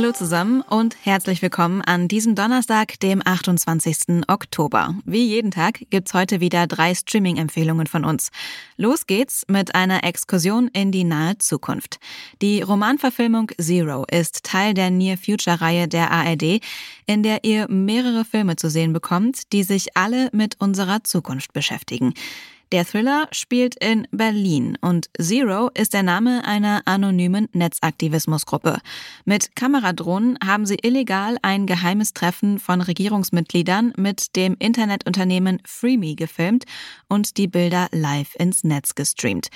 Hallo zusammen und herzlich willkommen an diesem Donnerstag, dem 28. Oktober. Wie jeden Tag gibt's heute wieder drei Streaming-Empfehlungen von uns. Los geht's mit einer Exkursion in die nahe Zukunft. Die Romanverfilmung Zero ist Teil der Near Future-Reihe der ARD, in der ihr mehrere Filme zu sehen bekommt, die sich alle mit unserer Zukunft beschäftigen. Der Thriller spielt in Berlin und Zero ist der Name einer anonymen Netzaktivismusgruppe. Mit Kameradrohnen haben sie illegal ein geheimes Treffen von Regierungsmitgliedern mit dem Internetunternehmen FreeMe gefilmt und die Bilder live ins Netz gestreamt.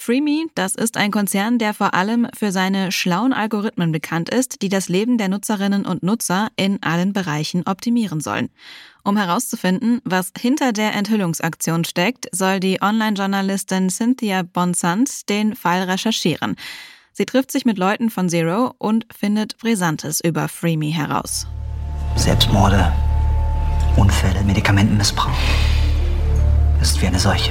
FreeMe, das ist ein Konzern, der vor allem für seine schlauen Algorithmen bekannt ist, die das Leben der Nutzerinnen und Nutzer in allen Bereichen optimieren sollen. Um herauszufinden, was hinter der Enthüllungsaktion steckt, soll die Online-Journalistin Cynthia Bonsant den Fall recherchieren. Sie trifft sich mit Leuten von Zero und findet Brisantes über FreeMe heraus. Selbstmorde, Unfälle, Medikamentenmissbrauch. Ist wie eine Seuche.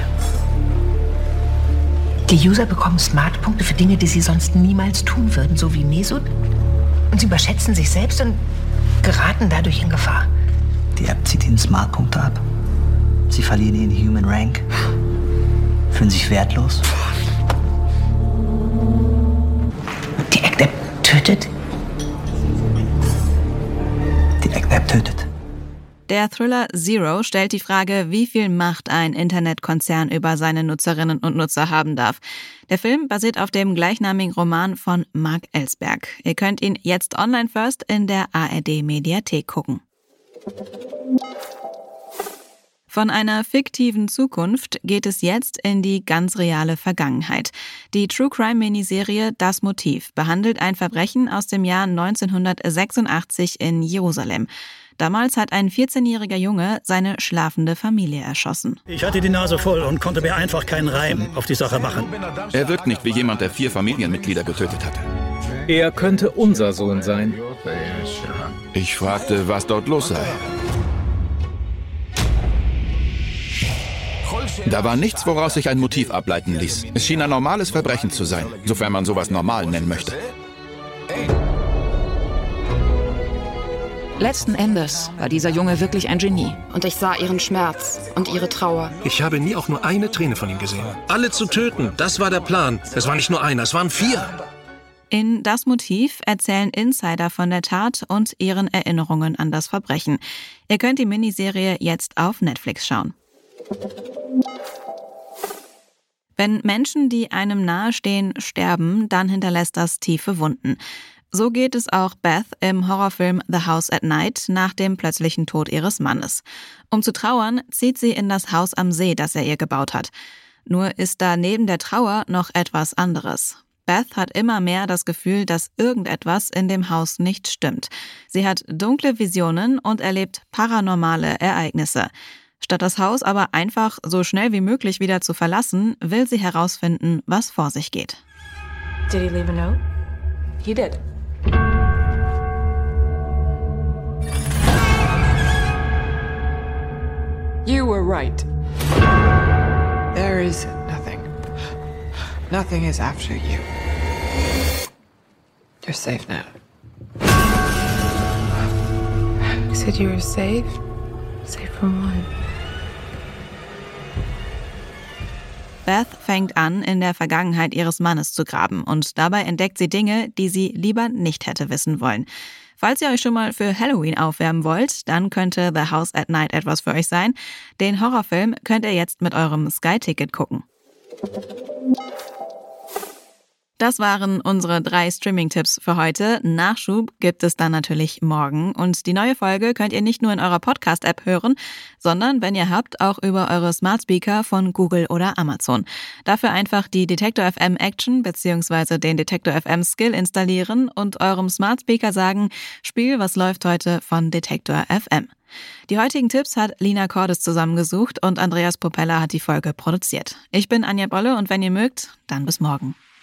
Die User bekommen Smartpunkte für Dinge, die sie sonst niemals tun würden, so wie Mesut. Und sie überschätzen sich selbst und geraten dadurch in Gefahr. Die App zieht ihnen Smartpunkte ab. Sie verlieren ihren Human Rank, fühlen sich wertlos. Die Act-App tötet? Die Act-App tötet. Der Thriller Zero stellt die Frage, wie viel Macht ein Internetkonzern über seine Nutzerinnen und Nutzer haben darf. Der Film basiert auf dem gleichnamigen Roman von Mark Ellsberg. Ihr könnt ihn jetzt online first in der ARD Mediathek gucken. Von einer fiktiven Zukunft geht es jetzt in die ganz reale Vergangenheit. Die True Crime Miniserie Das Motiv behandelt ein Verbrechen aus dem Jahr 1986 in Jerusalem. Damals hat ein 14-jähriger Junge seine schlafende Familie erschossen. Ich hatte die Nase voll und konnte mir einfach keinen Reim auf die Sache machen. Er wirkt nicht wie jemand, der vier Familienmitglieder getötet hatte. Er könnte unser Sohn sein. Ich fragte, was dort los sei. Da war nichts, woraus sich ein Motiv ableiten ließ. Es schien ein normales Verbrechen zu sein, sofern man sowas normal nennen möchte. Letzten Endes war dieser Junge wirklich ein Genie. Und ich sah ihren Schmerz und ihre Trauer. Ich habe nie auch nur eine Träne von ihm gesehen. Alle zu töten, das war der Plan. Es war nicht nur einer, es waren vier. In Das Motiv erzählen Insider von der Tat und ihren Erinnerungen an das Verbrechen. Ihr könnt die Miniserie jetzt auf Netflix schauen. Wenn Menschen, die einem nahestehen, sterben, dann hinterlässt das tiefe Wunden. So geht es auch Beth im Horrorfilm The House at Night nach dem plötzlichen Tod ihres Mannes. Um zu trauern, zieht sie in das Haus am See, das er ihr gebaut hat. Nur ist da neben der Trauer noch etwas anderes. Beth hat immer mehr das Gefühl, dass irgendetwas in dem Haus nicht stimmt. Sie hat dunkle Visionen und erlebt paranormale Ereignisse. Statt das Haus aber einfach so schnell wie möglich wieder zu verlassen, will sie herausfinden, was vor sich geht. Did he leave a note? He did. You were right. There is nothing. Nothing is after you. You're safe now. You said you were safe? Safe from what? Beth fängt an, in der Vergangenheit ihres Mannes zu graben und dabei entdeckt sie Dinge, die sie lieber nicht hätte wissen wollen. Falls ihr euch schon mal für Halloween aufwärmen wollt, dann könnte The House at Night etwas für euch sein. Den Horrorfilm könnt ihr jetzt mit eurem Sky-Ticket gucken. Das waren unsere drei Streaming-Tipps für heute. Nachschub gibt es dann natürlich morgen. Und die neue Folge könnt ihr nicht nur in eurer Podcast-App hören, sondern, wenn ihr habt, auch über eure Smart Speaker von Google oder Amazon. Dafür einfach die Detektor FM Action bzw. den Detektor FM Skill installieren und eurem Smart Speaker sagen, Spiel, was läuft heute von Detektor FM. Die heutigen Tipps hat Lina Cordes zusammengesucht und Andreas Popella hat die Folge produziert. Ich bin Anja Bolle und wenn ihr mögt, dann bis morgen.